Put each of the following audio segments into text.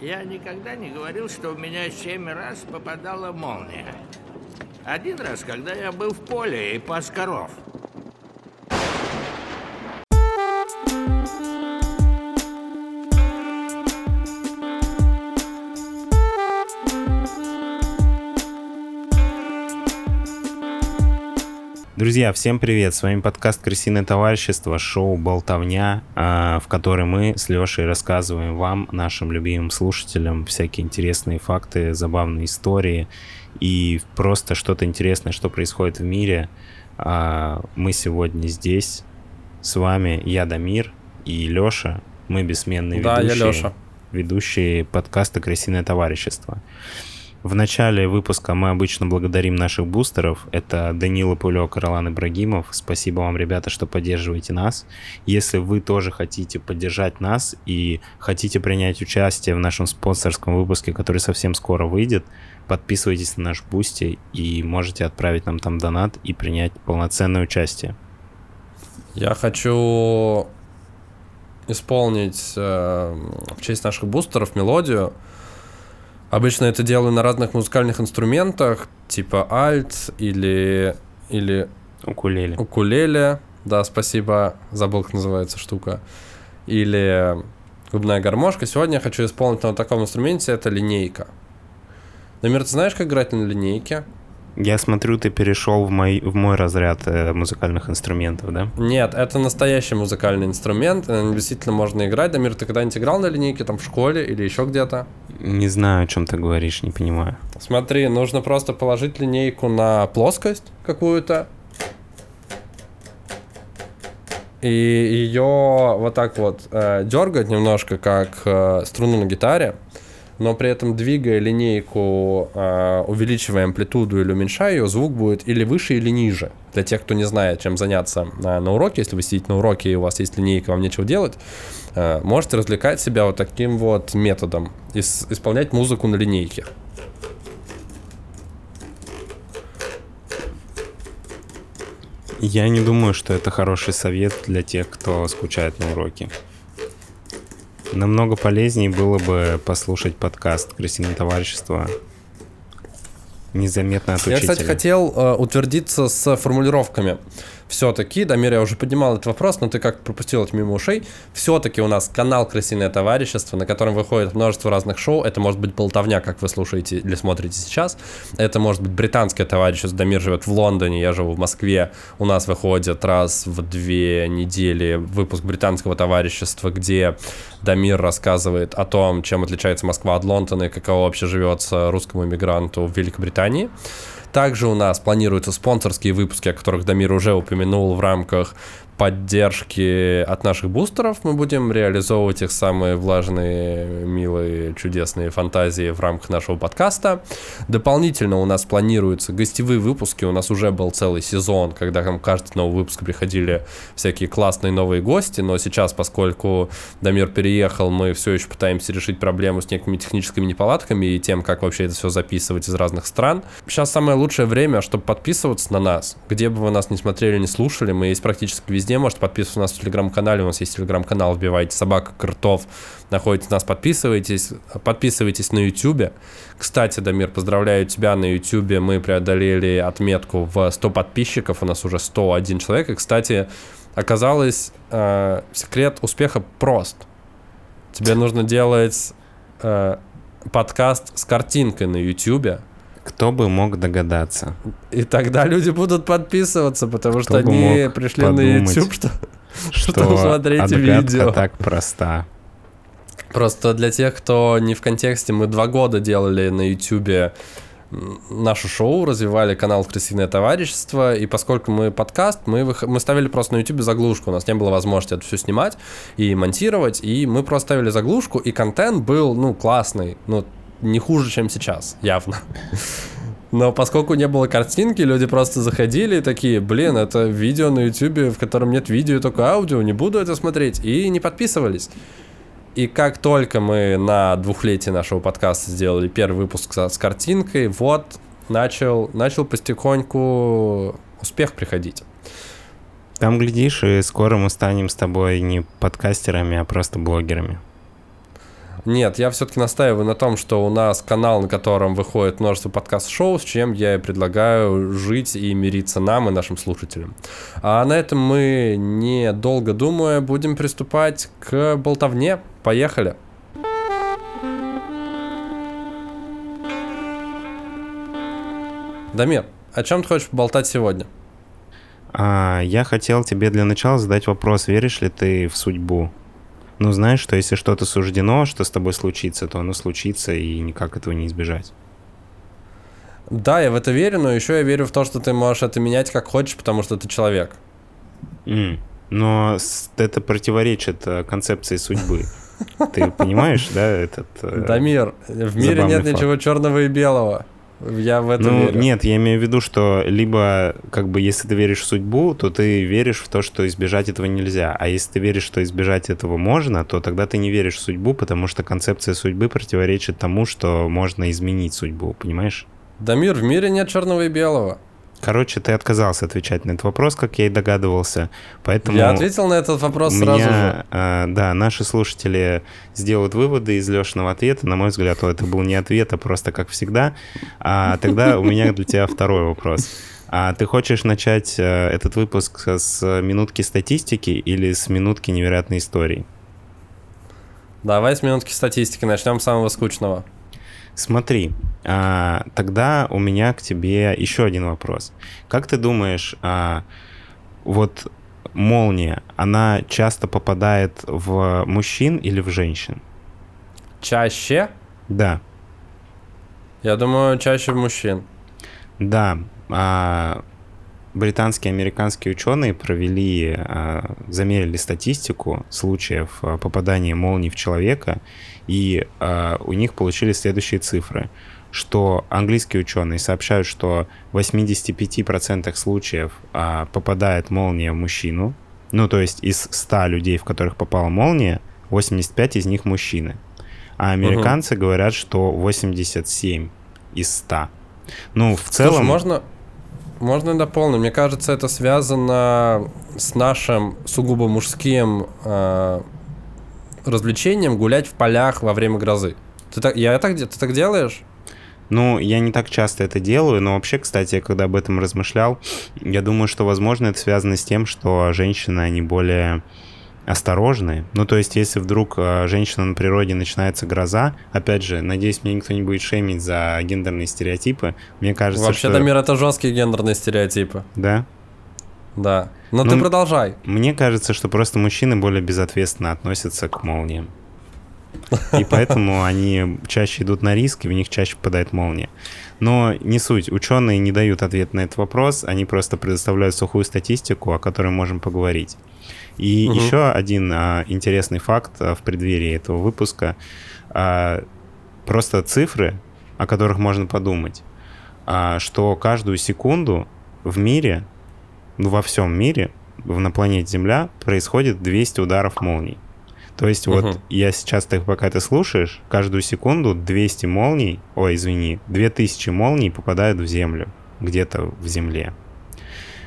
Я никогда не говорил, что у меня семь раз попадала молния. Один раз, когда я был в поле и пас коров. Друзья, всем привет! С вами подкаст «Крысиное товарищество», шоу «Болтовня», а, в которой мы с Лешей рассказываем вам, нашим любимым слушателям, всякие интересные факты, забавные истории и просто что-то интересное, что происходит в мире. А, мы сегодня здесь с вами, я Дамир и Леша, мы бессменные да, ведущие, я Леша. ведущие подкаста «Крысиное товарищество». В начале выпуска мы обычно благодарим наших бустеров. Это Данила Пулек и Ролан Ибрагимов. Спасибо вам, ребята, что поддерживаете нас. Если вы тоже хотите поддержать нас и хотите принять участие в нашем спонсорском выпуске, который совсем скоро выйдет, подписывайтесь на наш бусти и можете отправить нам там донат и принять полноценное участие. Я хочу исполнить э, в честь наших бустеров мелодию. Обычно это делаю на разных музыкальных инструментах, типа альт или, или Укулеле. укулеле. Да, спасибо, забыл, как называется штука. Или губная гармошка. Сегодня я хочу исполнить на таком инструменте, это линейка. Дамир, ты знаешь, как играть на линейке? Я смотрю, ты перешел в мой, в мой разряд э, музыкальных инструментов, да? Нет, это настоящий музыкальный инструмент, нем действительно можно играть. Дамир, ты когда-нибудь играл на линейке, там, в школе или еще где-то? Не знаю, о чем ты говоришь, не понимаю. Смотри, нужно просто положить линейку на плоскость какую-то. И ее вот так вот э, дергать немножко, как э, струну на гитаре, но при этом двигая линейку, э, увеличивая амплитуду или уменьшая ее, звук будет или выше, или ниже. Для тех, кто не знает, чем заняться э, на уроке, если вы сидите на уроке и у вас есть линейка, вам нечего делать, э, можете развлекать себя вот таким вот методом, ис- исполнять музыку на линейке. Я не думаю, что это хороший совет для тех, кто скучает на уроке. Намного полезнее было бы послушать подкаст «Крысиное товарищество» незаметно от Я, учителя. кстати, хотел э, утвердиться с формулировками. Все-таки, Дамир, я уже поднимал этот вопрос, но ты как пропустил это мимо ушей. Все-таки у нас канал «Крысиное товарищество», на котором выходит множество разных шоу. Это может быть болтовня, как вы слушаете или смотрите сейчас. Это может быть британское товарищество. Дамир живет в Лондоне, я живу в Москве. У нас выходит раз в две недели выпуск британского товарищества, где Дамир рассказывает о том, чем отличается Москва от Лондона и каково вообще живется русскому иммигранту в Великобритании. Также у нас планируются спонсорские выпуски, о которых Дамир уже упомянул в рамках поддержки от наших бустеров. Мы будем реализовывать их самые влажные, милые, чудесные фантазии в рамках нашего подкаста. Дополнительно у нас планируются гостевые выпуски. У нас уже был целый сезон, когда там каждый новый выпуск приходили всякие классные новые гости. Но сейчас, поскольку Дамир переехал, мы все еще пытаемся решить проблему с некими техническими неполадками и тем, как вообще это все записывать из разных стран. Сейчас самое лучшее время, чтобы подписываться на нас. Где бы вы нас не смотрели, не слушали, мы есть практически везде. Можете подписываться у нас в телеграм-канале. У нас есть телеграм-канал, вбивайте собака крутов, находите нас, подписывайтесь. Подписывайтесь на YouTube. Кстати, Дамир, поздравляю тебя на YouTube. Мы преодолели отметку в 100 подписчиков. У нас уже 101 человек. И, кстати, оказалось, э, секрет успеха прост. Тебе нужно делать э, подкаст с картинкой на YouTube. Кто бы мог догадаться? И тогда люди будут подписываться, потому Кто что они пришли на YouTube, что, Что смотреть видео. так проста. Просто для тех, кто не в контексте, мы два года делали на YouTube наше шоу, развивали канал «Крысиное товарищество», и поскольку мы подкаст, мы, вых- мы ставили просто на YouTube заглушку, у нас не было возможности это все снимать и монтировать, и мы просто ставили заглушку, и контент был, ну, классный, ну, не хуже, чем сейчас, явно. Но поскольку не было картинки, люди просто заходили и такие, блин, это видео на YouTube, в котором нет видео, только аудио, не буду это смотреть, и не подписывались. И как только мы на двухлетие нашего подкаста сделали первый выпуск с, картинкой, вот начал, начал потихоньку успех приходить. Там, глядишь, и скоро мы станем с тобой не подкастерами, а просто блогерами. Нет, я все-таки настаиваю на том, что у нас канал, на котором выходит множество подкаст-шоу, с чем я и предлагаю жить и мириться нам и нашим слушателям. А на этом мы, не долго думая, будем приступать к болтовне. Поехали! Дамир, о чем ты хочешь болтать сегодня? А, я хотел тебе для начала задать вопрос, веришь ли ты в судьбу? Ну, знаешь, что если что-то суждено, что с тобой случится, то оно случится, и никак этого не избежать. Да, я в это верю, но еще я верю в то, что ты можешь это менять как хочешь, потому что ты человек. Mm. Но это противоречит э, концепции судьбы. Ты понимаешь, да, этот... Э, Дамир, в мире нет факт. ничего черного и белого. Я в это ну, верю. Нет, я имею в виду, что либо, как бы, если ты веришь в судьбу, то ты веришь в то, что избежать этого нельзя. А если ты веришь, что избежать этого можно, то тогда ты не веришь в судьбу, потому что концепция судьбы противоречит тому, что можно изменить судьбу, понимаешь? Дамир, в мире нет черного и белого. Короче, ты отказался отвечать на этот вопрос, как я и догадывался. Поэтому я ответил на этот вопрос меня, сразу же. Э, да, наши слушатели сделают выводы из Лешиного ответа. На мой взгляд, это был не ответ, а просто как всегда. А тогда у меня для тебя второй вопрос. А ты хочешь начать э, этот выпуск с минутки статистики или с минутки невероятной истории? Давай с минутки статистики. Начнем с самого скучного. Смотри, а, тогда у меня к тебе еще один вопрос. Как ты думаешь, а, вот молния, она часто попадает в мужчин или в женщин? Чаще? Да. Я думаю, чаще в мужчин. Да. А, британские и американские ученые провели, а, замерили статистику случаев а, попадания молний в человека, и а, у них получились следующие цифры что английские ученые сообщают, что в 85% случаев а, попадает молния в мужчину. Ну, то есть из 100 людей, в которых попала молния, 85 из них мужчины. А американцы угу. говорят, что 87 из 100. Ну, в целом... Слушай, можно, можно дополнить? Мне кажется, это связано с нашим сугубо мужским э, развлечением гулять в полях во время грозы. Ты так, я так, ты так делаешь? Ну, я не так часто это делаю, но вообще, кстати, я когда об этом размышлял, я думаю, что, возможно, это связано с тем, что женщины, они более осторожны. Ну, то есть, если вдруг э, женщина на природе начинается гроза, опять же, надеюсь, мне никто не будет шеймить за гендерные стереотипы. Мне кажется, Вообще-то что... мир это жесткие гендерные стереотипы. Да? Да. Но ну, ты продолжай. Мне кажется, что просто мужчины более безответственно относятся к молниям. И поэтому они чаще идут на риск, и в них чаще попадает молния. Но не суть. Ученые не дают ответ на этот вопрос, они просто предоставляют сухую статистику, о которой можем поговорить. И угу. еще один а, интересный факт а, в преддверии этого выпуска. А, просто цифры, о которых можно подумать. А, что каждую секунду в мире, ну, во всем мире, на планете Земля происходит 200 ударов молний. То есть угу. вот я сейчас, ты, пока ты слушаешь, каждую секунду 200 молний, ой, извини, 2000 молний попадают в землю, где-то в земле.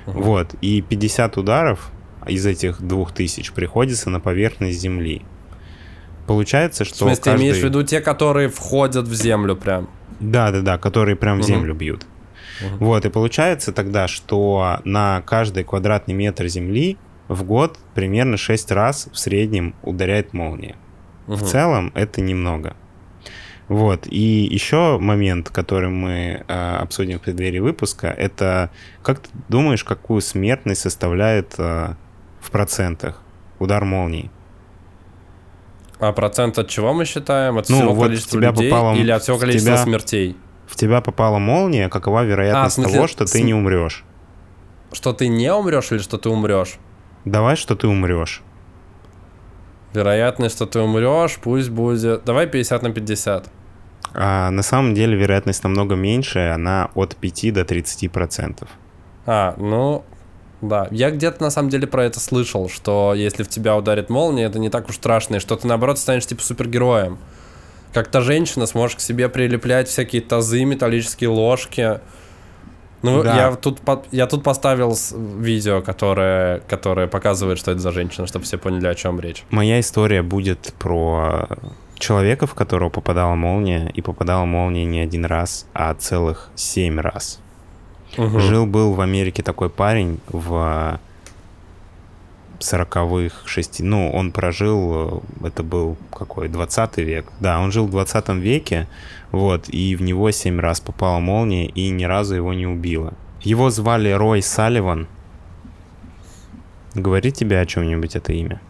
Угу. Вот, и 50 ударов из этих 2000 приходится на поверхность земли. Получается, что... В смысле, каждый... ты имеешь в виду те, которые входят в землю прям? Да-да-да, которые прям в землю бьют. Угу. Вот, и получается тогда, что на каждый квадратный метр земли в год примерно 6 раз в среднем ударяет молния. Угу. В целом это немного. Вот. И еще момент, который мы э, обсудим в преддверии выпуска, это как ты думаешь, какую смертность составляет э, в процентах удар молнии? А процент от чего мы считаем? От ну, всего вот количества тебя людей попало, или от всего количества тебя, смертей? В тебя попала молния, какова вероятность а, смысле, того, что ты не умрешь? Что ты не умрешь или что ты умрешь? Давай, что ты умрешь. Вероятность, что ты умрешь, пусть будет... Давай 50 на 50. А, на самом деле вероятность намного меньше, она от 5 до 30 процентов. А, ну, да. Я где-то на самом деле про это слышал, что если в тебя ударит молния, это не так уж страшно, и что ты наоборот станешь типа супергероем. Как то женщина сможешь к себе прилеплять всякие тазы, металлические ложки, ну, да. я, тут, я тут поставил видео, которое, которое показывает, что это за женщина, чтобы все поняли, о чем речь. Моя история будет про человека, в которого попадала молния, и попадала молния не один раз, а целых семь раз. Мгм. Жил-был в Америке такой парень в сороковых, шести... Ну, он прожил, э, это был какой, 20 век. Да, он жил в 20 веке, вот, и в него семь раз попала молния, и ни разу его не убила. Его звали Рой Салливан. Говорит тебе о чем-нибудь это имя?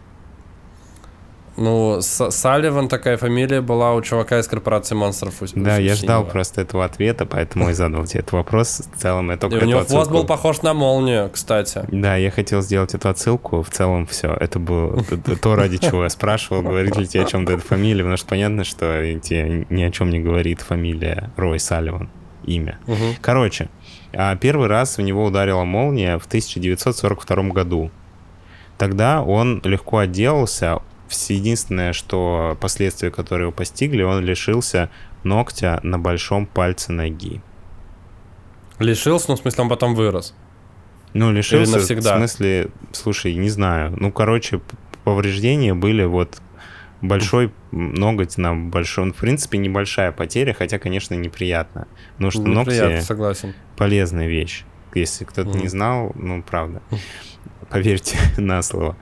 Ну, С- Салливан такая фамилия была у чувака из корпорации монстров. у- Да, у я ждал просто этого ответа, поэтому и задал тебе этот вопрос. В целом, я И только у эту него хвост отсылку- был похож на молнию, кстати. Да, я хотел сделать эту отсылку. В целом, все. Это было то, ради чего я спрашивал, говорит ли тебе о чем-то эта фамилия, потому что понятно, что тебе ни о чем не говорит фамилия Рой Салливан, имя. Мгм. Короче, а, первый раз в него ударила молния в 1942 году. Тогда он легко отделался. Единственное, что последствия, которые его постигли, он лишился ногтя на большом пальце ноги. Лишился, ну, в смысле, он потом вырос. Ну, лишился, навсегда? в смысле, слушай, не знаю. Ну, короче, повреждения были вот большой ноготь на большой... В принципе, небольшая потеря, хотя, конечно, неприятно. Потому что Неприятно, ногти согласен. полезная вещь. Если кто-то не Мгм. знал, ну, правда. Поверьте на слово.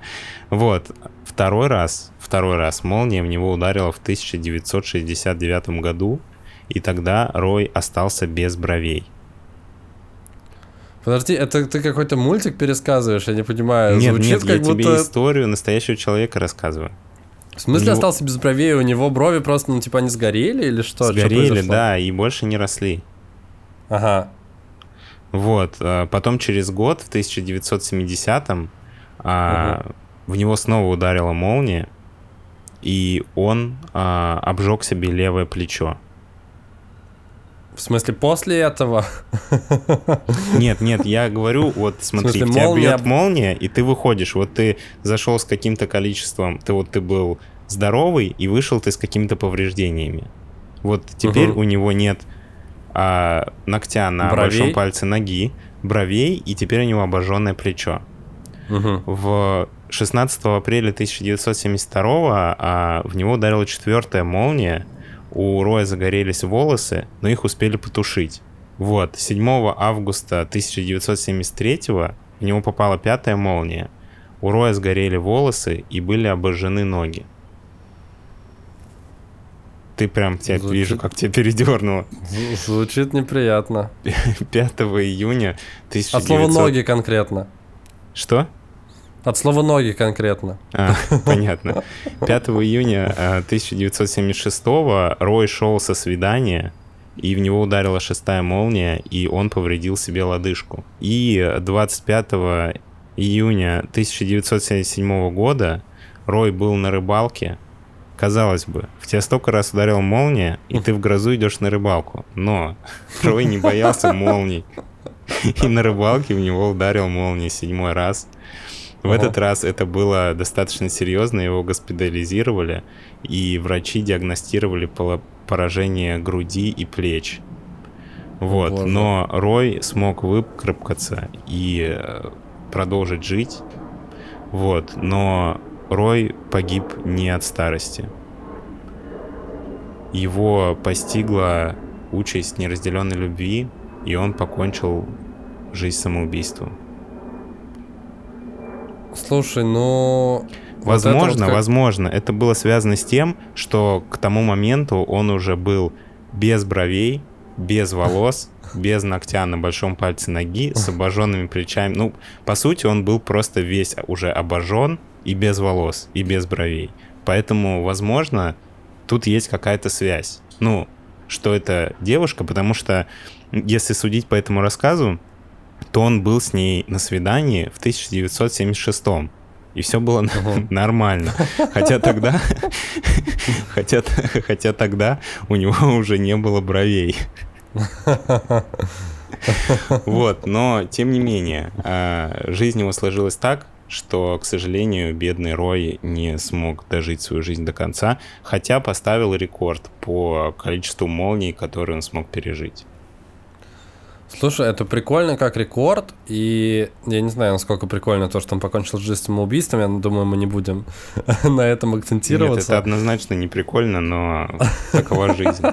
Вот. Второй раз, второй раз молния в него ударила в 1969 году, и тогда Рой остался без бровей. Подожди, это ты какой-то мультик пересказываешь, я не понимаю. нет, Звучит нет, как я будто... тебе историю настоящего человека рассказываю. В смысле него- остался без бровей, у него брови просто, ну, типа, они сгорели или что? Что Сгорели, произошло? да, и больше не росли. Ага. Вот. а Потом через год, в 1970-м, а, в него снова ударила молния, и он а, обжег себе левое плечо. В смысле, после этого? Нет, нет, я говорю, вот смотри, смысле, тебя молния бьет молния, и ты выходишь. Вот ты зашел с каким-то количеством, ты вот ты был здоровый, и вышел ты с какими-то повреждениями. Вот теперь Мгм. у него нет а, ногтя на Бровей? большом пальце ноги, бровей, и теперь у него обожженное плечо. Мгм. В 16 апреля 1972 а, в него ударила четвертая молния. У Роя загорелись волосы, но их успели потушить. Вот, 7 августа 1973 в него попала пятая молния. У Роя сгорели волосы и были обожжены ноги. Ты прям тебя Звучит- вижу, как тебя передернуло. Зв- Звучит неприятно. 5 июня 1900... От слова ноги конкретно. Что? От слова ноги конкретно. А, понятно. 5 июня э, 1976 Рой шел со свидания, и в него ударила шестая молния, и он повредил себе лодыжку. И 25 июня 1977 года Рой был на рыбалке. Казалось бы, в тебя столько раз ударила молния, и ты в грозу идешь на рыбалку. Но Рой не боялся молний. И на рыбалке в него ударил молния седьмой раз. В Ага. этот раз это было достаточно серьезно, его госпитализировали, и врачи диагностировали поражение груди и плеч. Вот, боже. но Рой смог выкарабкаться и э, продолжить жить. Вот, но Рой погиб не от старости. Его постигла участь неразделенной любви, и он покончил жизнь самоубийством. Слушай, ну... вот Возможно, это вот как- возможно, это было связано с тем, что к тому моменту он уже был без бровей, без волос, без ногтя на большом пальце ноги, с обожженными плечами. Ну, по сути, он был просто весь уже обожжен и без волос, и без бровей. Поэтому, возможно, тут есть какая-то связь. Ну, что это девушка, потому что, если судить по этому рассказу, то он был с ней на свидании в 1976 и все было Мгм. нормально. Хотя тогда, хотя, хотя тогда у него уже не было бровей. Вот, но тем не менее, а, жизнь его сложилась так, что, к сожалению, бедный Рой не смог дожить свою жизнь до конца, хотя поставил рекорд по количеству молний, которые он смог пережить. Слушай, это прикольно как рекорд, и я не знаю, насколько прикольно то, что он покончил жизнь самоубийством, я думаю, мы не будем на этом акцентироваться. Нет, это однозначно не прикольно, но такова жизнь.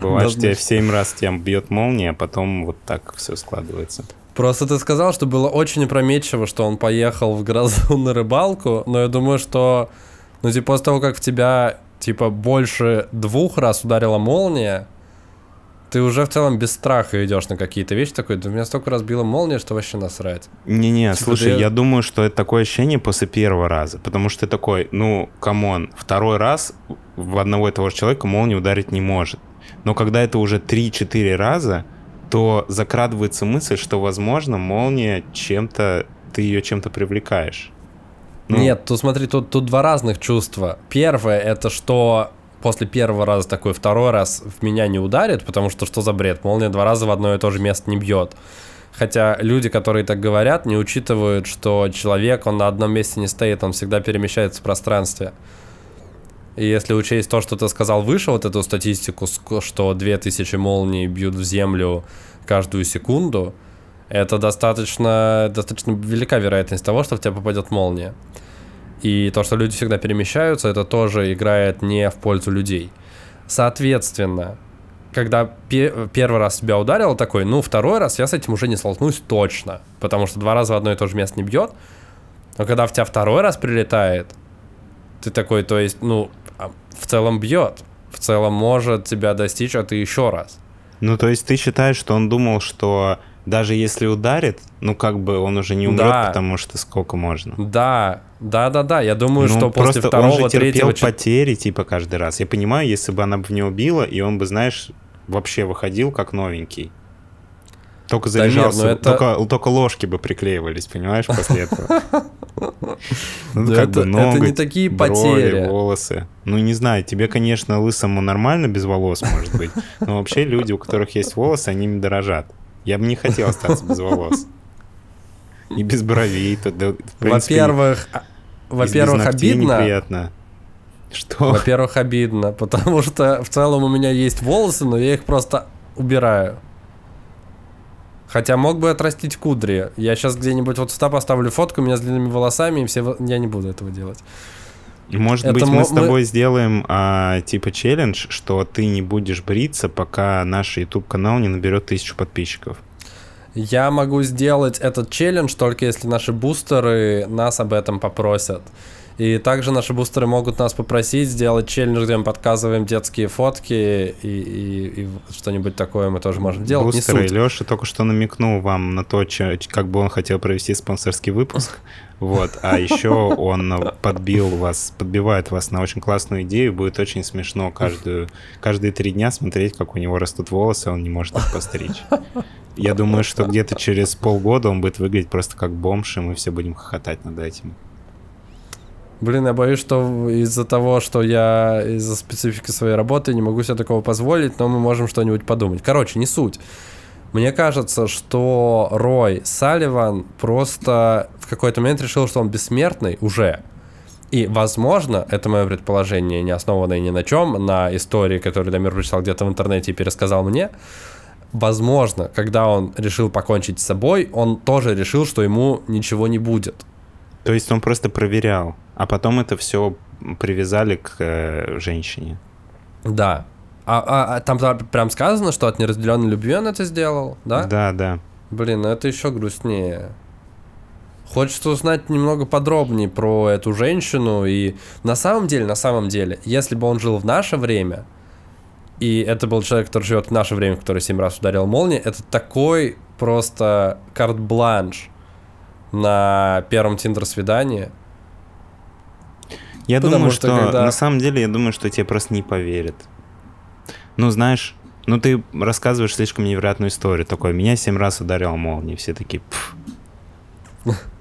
Бывает, что тебе в 7 раз тебя бьет молния, а потом вот так все складывается. Просто ты сказал, что было очень опрометчиво, что он поехал в грозу на рыбалку, но я думаю, что, ну, типа, после того, как в тебя, типа, больше двух раз ударила молния, ты уже в целом без страха идешь на какие-то вещи, такой, да меня столько раз била молния, что вообще насрать. Не-не, типа, слушай, я... я думаю, что это такое ощущение после первого раза, потому что ты такой, ну, come on, второй раз в одного и того же человека молния ударить не может. Но когда это уже 3-4 раза, то закрадывается мысль, что, возможно, молния чем-то, ты ее чем-то привлекаешь. Ну. Нет, тут смотри, тут, тут два разных чувства. Первое, это что после первого раза такой, второй раз в меня не ударит, потому что что за бред? Молния два раза в одно и то же место не бьет. Хотя люди, которые так говорят, не учитывают, что человек, он на одном месте не стоит, он всегда перемещается в пространстве. И если учесть то, что ты сказал выше, вот эту статистику, что 2000 молний бьют в землю каждую секунду, это достаточно, достаточно велика вероятность того, что в тебя попадет молния. И то, что люди всегда перемещаются, это тоже играет не в пользу людей. Соответственно, когда пе- первый раз тебя ударил, такой, ну, второй раз я с этим уже не столкнусь точно, потому что два раза в одно и то же место не бьет. Но когда в тебя второй раз прилетает, ты такой, то есть, ну, а, в целом бьет. В целом может тебя достичь, а ты еще раз. Ну, то есть ты считаешь, что он думал, что даже если ударит, ну, как бы он уже не умрет, да. потому что сколько можно. Да, да, да, да. Я думаю, ну, что после второго, он же терпел третьего... потери, типа, каждый раз. Я понимаю, если бы она бы не убила, и он бы, знаешь, вообще выходил как новенький. Только заряжался, да нет, это... только, только ложки бы приклеивались, понимаешь, после этого. Ну, как бы ноготь, это не такие потери. волосы. Ну, не знаю, тебе, конечно, лысому нормально без волос, может быть, но вообще люди, у которых есть волосы, они ими дорожат. Я бы не хотел остаться без волос. И без бровей. Во-первых, а, во-первых, обидно. Неприятно. Что? Во-первых, обидно, потому что в целом у меня есть волосы, но я их просто убираю. Хотя мог бы отрастить кудри. Я сейчас где-нибудь вот сюда поставлю фотку меня с длинными волосами, и все... Я не буду этого делать. Может Это быть, мы с тобой сделаем а, типа челлендж, что ты не будешь бриться, пока наш YouTube канал не наберет тысячу подписчиков. Я могу сделать этот челлендж только если наши бустеры нас об этом попросят. И также наши бустеры могут нас попросить сделать челлендж, где мы подказываем детские фотки и, и, и что-нибудь такое мы тоже можем делать. Бустеры, Леша только что намекнул вам на то, че, как бы он хотел провести спонсорский выпуск. Вот, а еще он подбил вас, подбивает вас на очень классную идею. Будет очень смешно каждую, каждые три дня смотреть, как у него растут волосы, он не может их постричь. Я думаю, что где-то через полгода он будет выглядеть просто как бомж, и мы все будем хохотать над этим. Блин, я боюсь, что из-за того, что я из-за специфики своей работы не могу себе такого позволить, но мы можем что-нибудь подумать. Короче, не суть. Мне кажется, что Рой Салливан просто в какой-то момент решил, что он бессмертный уже. И, возможно, это мое предположение, не основанное ни на чем, на истории, которую Дамир прочитал где-то в интернете и пересказал мне, возможно, когда он решил покончить с собой, он тоже решил, что ему ничего не будет. То есть он просто проверял, а потом это все привязали к э, женщине. Да. А, а, а там прям сказано, что от неразделенной любви он это сделал, да? Да, да. Блин, ну это еще грустнее. Хочется узнать немного подробнее про эту женщину. И на самом деле, на самом деле, если бы он жил в наше время, и это был человек, который живет в наше время, который семь раз ударил молнией, это такой просто карт-бланш на первом тиндер-свидании. Я думаю, что, что когда... на самом деле, я думаю, что тебе просто не поверят. Ну, знаешь, ну ты рассказываешь слишком невероятную историю. Такой, меня семь раз ударил молнией. Все такие, Пф.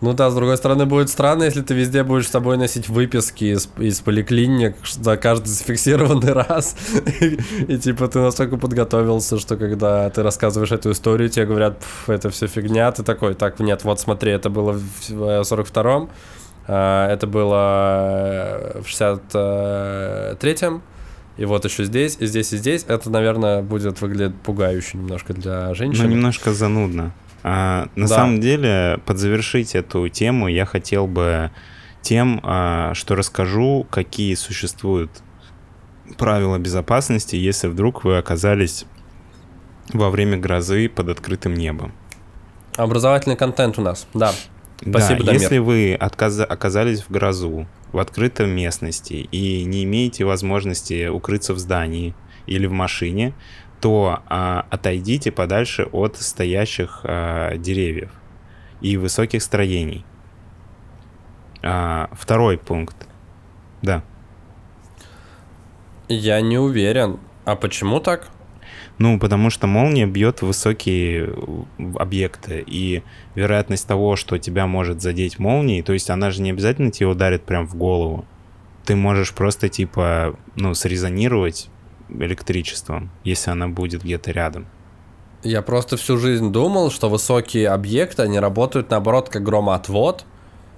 Ну да, с другой стороны, будет странно, если ты везде будешь с собой носить выписки из, из поликлиник за каждый зафиксированный раз. и, и типа ты настолько подготовился, что когда ты рассказываешь эту историю, тебе говорят, это все фигня, ты такой, так, нет, вот смотри, это было в 42-м, а, это было в 63-м, и вот еще здесь, и здесь, и здесь, это, наверное, будет выглядеть пугающе немножко для женщин. Ну, немножко занудно. А, на Да. самом деле, подзавершить эту тему я хотел бы тем, а, что расскажу, какие существуют правила безопасности, если вдруг вы оказались во время грозы под открытым небом. Образовательный контент у нас, да. Спасибо, да, Дамир. если вы отказа- оказались в грозу, в открытой местности и не имеете возможности укрыться в здании или в машине, то а, отойдите подальше от стоящих а, деревьев и высоких строений. А, второй пункт. Да. Я не уверен. А почему так? Ну, потому что молния бьет высокие э, объекты, и вероятность того, что тебя может задеть молнией, то есть она же не обязательно тебе ударит прям в голову. Ты можешь просто, типа, ну, срезонировать электричеством, если она будет где-то рядом. Я просто всю жизнь думал, что высокие объекты, они работают наоборот как громоотвод,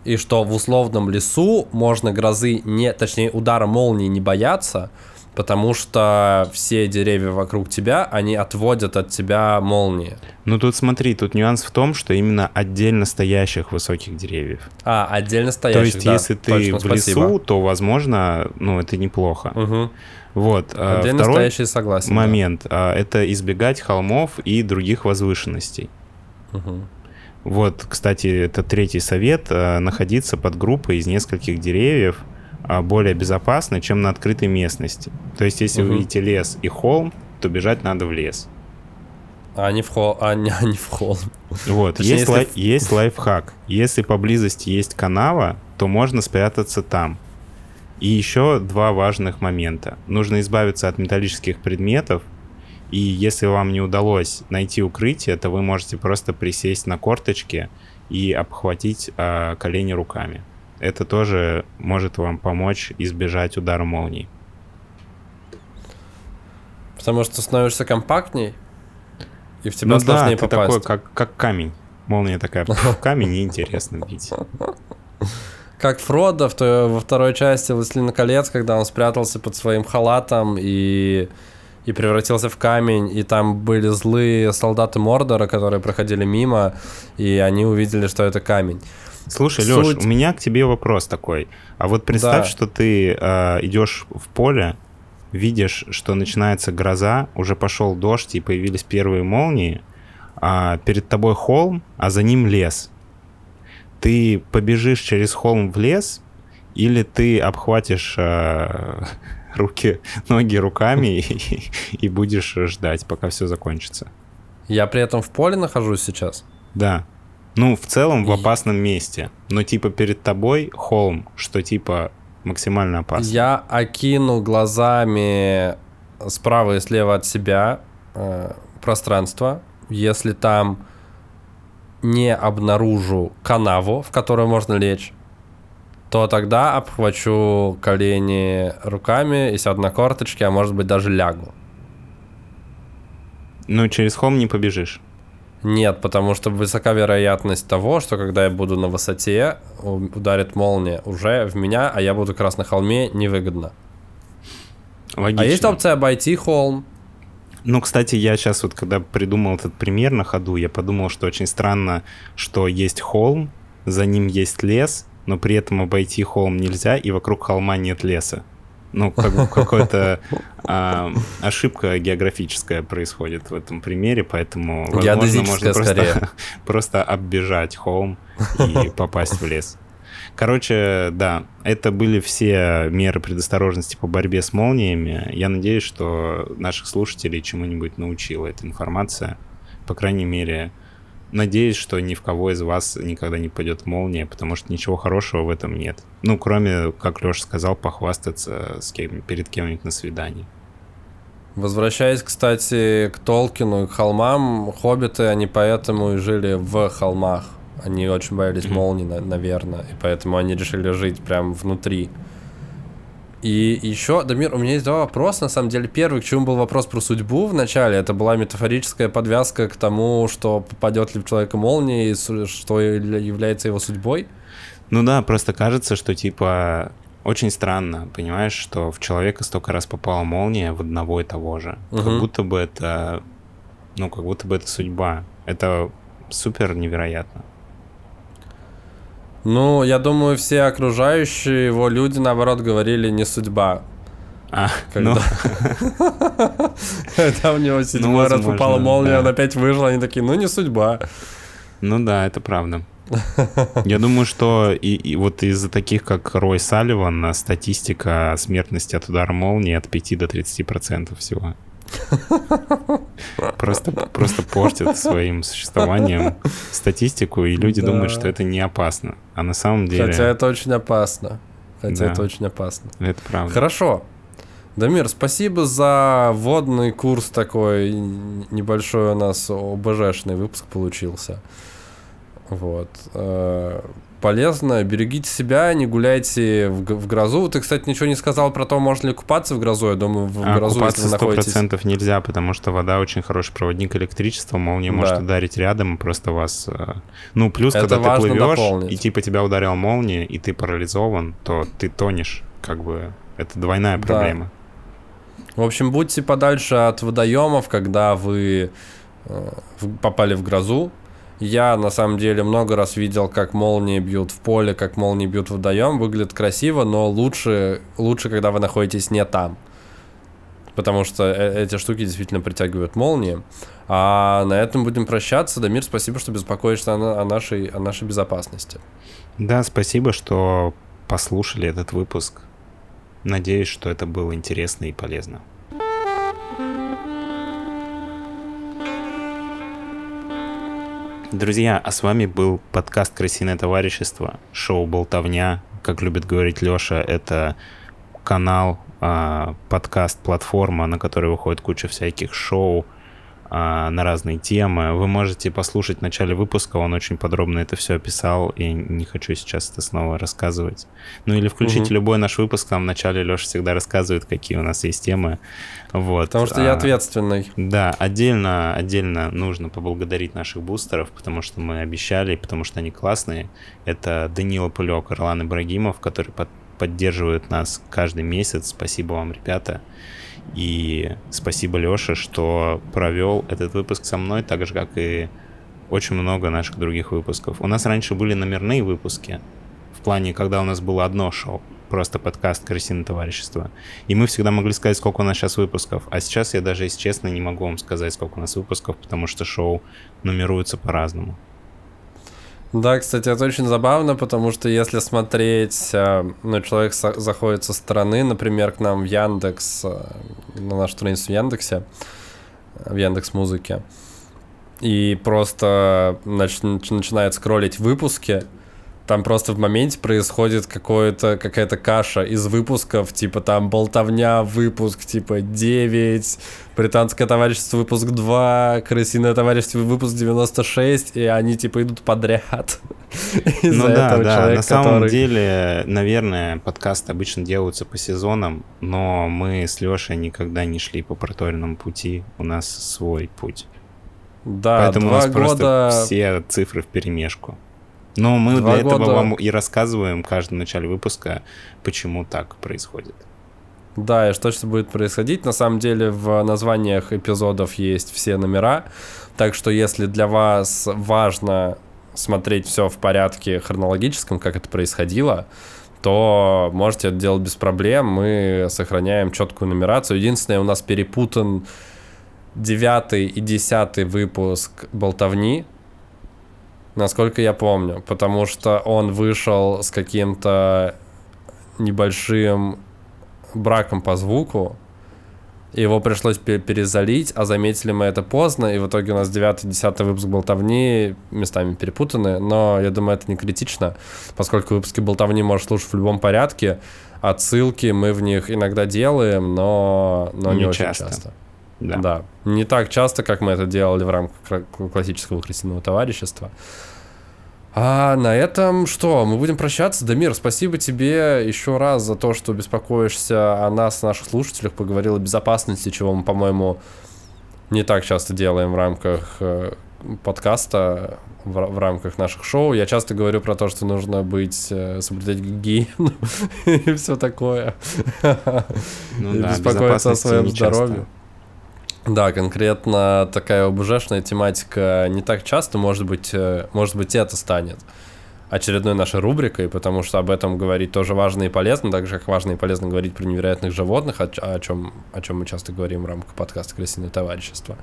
и что в условном лесу можно грозы не, точнее удара молнии не бояться, потому что все деревья вокруг тебя, они отводят от тебя молнии. Ну, тут смотри, тут нюанс в том, что именно отдельно стоящих высоких деревьев. А, отдельно стоящих, то есть, да, если ты точно, в спасибо. лесу, то, возможно, ну, это неплохо. Мгм. Вот. а, Отдельно Второй стоящие согласен. да. момент а, это избегать холмов и других возвышенностей. Мгм. Вот, кстати, это третий совет. а, Находиться под группой из нескольких деревьев а, более безопасно, чем на открытой местности. То есть, если вы Мгм. видите лес и холм, то бежать надо в лес. А не в холл, а не, а не в холл. Вот, Точнее, есть, если лай- есть лайфхак. Если поблизости есть канава, то можно спрятаться там. И еще два важных момента. Нужно избавиться от металлических предметов, и если вам не удалось найти укрытие, то вы можете просто присесть на корточки и обхватить а, колени руками. Это тоже может вам помочь избежать удара молний. Потому что становишься компактней, и в тебя ну да, сложнее ты попасть. такой, как, как камень. Молния такая, камень неинтересно бить. Как Фродо в во второй части «Властелина колец», когда он спрятался под своим халатом и, и превратился в камень, и там были злые солдаты Мордора, которые проходили мимо, и они увидели, что это камень. Слушай, Суть- Леш, у меня к тебе вопрос такой. А вот представь, Да. что ты э, идешь в поле, видишь, что начинается гроза, уже пошел дождь и появились первые молнии, а перед тобой холм, а за ним лес. Ты побежишь через холм в лес, или ты обхватишь э, руки, ноги руками и, и будешь ждать, пока все закончится. Я при этом в поле нахожусь сейчас. Да. Ну, в целом в опасном месте. Но типа перед тобой холм, что типа максимально опасно. Я окину глазами справа и слева от себя э, пространство. Если там не обнаружу канаву, в которую можно лечь, то тогда обхвачу колени руками и сяду на корточки, а может быть даже лягу. Ну, через холм не побежишь. Нет, потому что высока вероятность того, что когда я буду на высоте, ударит молния уже в меня, а я буду как раз на холме, невыгодно. Логично. А есть опция обойти холм? Ну, кстати, я сейчас вот, когда придумал этот пример на ходу, я подумал, что очень странно, что есть холм, за ним есть лес, но при этом обойти холм нельзя, и вокруг холма нет леса. Ну, как бы какая-то а, ошибка географическая происходит в этом примере, поэтому, возможно, можно просто, просто оббежать холм и попасть в лес. Короче, да, это были все меры предосторожности по борьбе с молниями. Я надеюсь, что наших слушателей чему-нибудь научила эта информация. По крайней мере, надеюсь, что ни в кого из вас никогда не пойдет молния, потому что ничего хорошего в этом нет. Ну, кроме, как Леша сказал, похвастаться с кем, перед кем-нибудь на свидании. Возвращаясь, кстати, к Толкину и к холмам, хоббиты, они поэтому и жили в холмах. Они очень боялись молний, на- наверное, и поэтому они решили жить прям внутри. И еще, Дамир, у меня есть два вопроса, на самом деле. Первый, к чему был вопрос про судьбу в начале, это была метафорическая подвязка к тому, что попадет ли в человека молния и что явля- является его судьбой. Ну да, просто кажется, что типа очень странно, понимаешь, что в человека столько раз попала молния в одного и того же. Как Мгм. будто бы это, ну, как будто бы это судьба. Это супер невероятно. Ну, я думаю, все окружающие его люди, наоборот, говорили не судьба. А, Когда, ну, когда у него седьмой раз возможно, попала молния, он опять выжил, они такие, ну не судьба. ну да, это правда. Я думаю, что и, и вот из-за таких, как Рой Салливан, статистика смертности от удара молнии от 5 до 30% всего. Просто, просто портит своим существованием статистику, и люди Да. думают, что это не опасно. А на самом деле Хотя это очень опасно. Хотя Да. это очень опасно. это правда. Хорошо. Дамир, спасибо за вводный курс такой небольшой у нас ОБЖшный выпуск получился. Вот. Полезно. Берегите себя, не гуляйте в, в грозу. Ты, кстати, ничего не сказал про то, можно ли купаться в грозу. Я думаю, в А грозу, купаться если вы находитесь... процентов нельзя, потому что вода очень хороший проводник электричества, молния может Да. ударить рядом и просто вас... э, Ну, плюс, Это когда ты плывешь, дополнить. и типа тебя ударила молния, и ты парализован, то ты тонешь, как бы... Это двойная Да. проблема. В общем, будьте подальше от водоемов, когда вы э, попали в грозу. Я, на самом деле, много раз видел, как молнии бьют в поле, как молнии бьют в водоем. Выглядит красиво, но лучше, лучше, когда вы находитесь не там. Потому что э- эти штуки действительно притягивают молнии. А на этом будем прощаться. Дамир, спасибо, что беспокоишься о, о нашей, о нашей безопасности. Да, спасибо, что послушали этот выпуск. Надеюсь, что это было интересно и полезно. Друзья, а с вами был подкаст «Крысиное товарищество», шоу «Болтовня». Как любит говорить Леша, это канал, а, подкаст, платформа, на которой выходит куча всяких шоу на разные темы. Вы можете послушать в начале выпуска, он очень подробно это все описал, и не хочу сейчас это снова рассказывать. Ну или включите Мгм. любой наш выпуск, там в начале Леша всегда рассказывает, какие у нас есть темы. Вот. Потому что я А, ответственный. да, отдельно, отдельно нужно поблагодарить наших бустеров, потому что мы обещали, потому что они классные. Это Данила Пулек, Орлан Ибрагимов, которые под- поддерживают нас каждый месяц. Спасибо вам, ребята. И спасибо Леше, что провел этот выпуск со мной, так же, как и очень много наших других выпусков. У нас раньше были номерные выпуски, в плане, когда у нас было одно шоу, просто подкаст «Крысиное товарищество». И мы всегда могли сказать, сколько у нас сейчас выпусков. А сейчас я даже, если честно, не могу вам сказать, сколько у нас выпусков, потому что шоу нумеруется по-разному. Да, кстати, это очень забавно, потому что если смотреть, э, ну, человек заходит со стороны, например, к нам в Яндекс, э, на нашу страницу в Яндексе, э, в Яндекс Музыке, и просто нач- нач- начинает скроллить выпуски, там просто в моменте происходит какое-то, какая-то каша из выпусков, типа там болтовня, выпуск типа 9, британское товарищество выпуск 2, крысиное товарищество выпуск 96, и они типа идут подряд. Из-за ну да, да. На самом деле, наверное, подкасты обычно делаются по сезонам, но мы с Лешей никогда не шли по проторенному пути. У нас свой путь. Да, Поэтому у два нас просто года... все цифры в перемешку. Но мы Два для этого года- вам и рассказываем в каждом начале выпуска, почему так происходит. Да, и что сейчас будет происходить. На самом деле в названиях эпизодов есть все номера. Так что если для вас важно смотреть все в порядке хронологическом, как это происходило, то можете это делать без проблем. Мы сохраняем четкую нумерацию. Единственное, у нас перепутан девятый и десятый выпуск болтовни, насколько я помню, потому что он вышел с каким-то небольшим браком по звуку. и Его пришлось пе- перезалить, а заметили мы это поздно, и в итоге у нас 9-10 выпуск болтовни местами перепутаны, но я думаю, это не критично, поскольку выпуски болтовни можно слушать в любом порядке, отсылки мы в них иногда делаем, но, но не, Не очень часто. часто. Да. Да. Не так часто, как мы это делали в рамках классического крысиного товарищества. А на этом что? Мы будем прощаться. Дамир, спасибо тебе еще раз за то, что беспокоишься о нас, наших слушателях, поговорил о безопасности, чего мы, по-моему, не так часто делаем в рамках э, подкаста в, в рамках наших шоу. Я часто говорю про то, что нужно быть, э, соблюдать гигиену и все такое. Ну И да, беспокоиться о своем здоровье. Да, конкретно такая ОБЖшная тематика не так часто, может быть, э, может быть, это станет очередной нашей рубрикой, потому что об этом говорить тоже важно и полезно, так же, как важно и полезно говорить про невероятных животных, о, о чем, о чем мы часто говорим в рамках подкаста «Крысиное товарищество».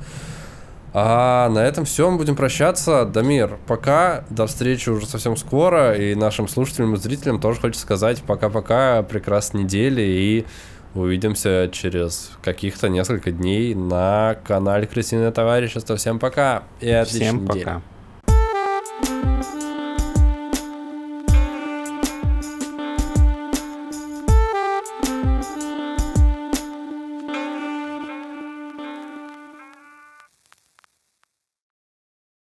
А на этом все, мы будем прощаться. Дамир, пока, до встречи уже совсем скоро, и нашим слушателям и зрителям тоже хочется сказать пока-пока, прекрасной недели, и увидимся через каких-то несколько дней на канале Крысиное товарищество. Всем пока и отличной Всем пока.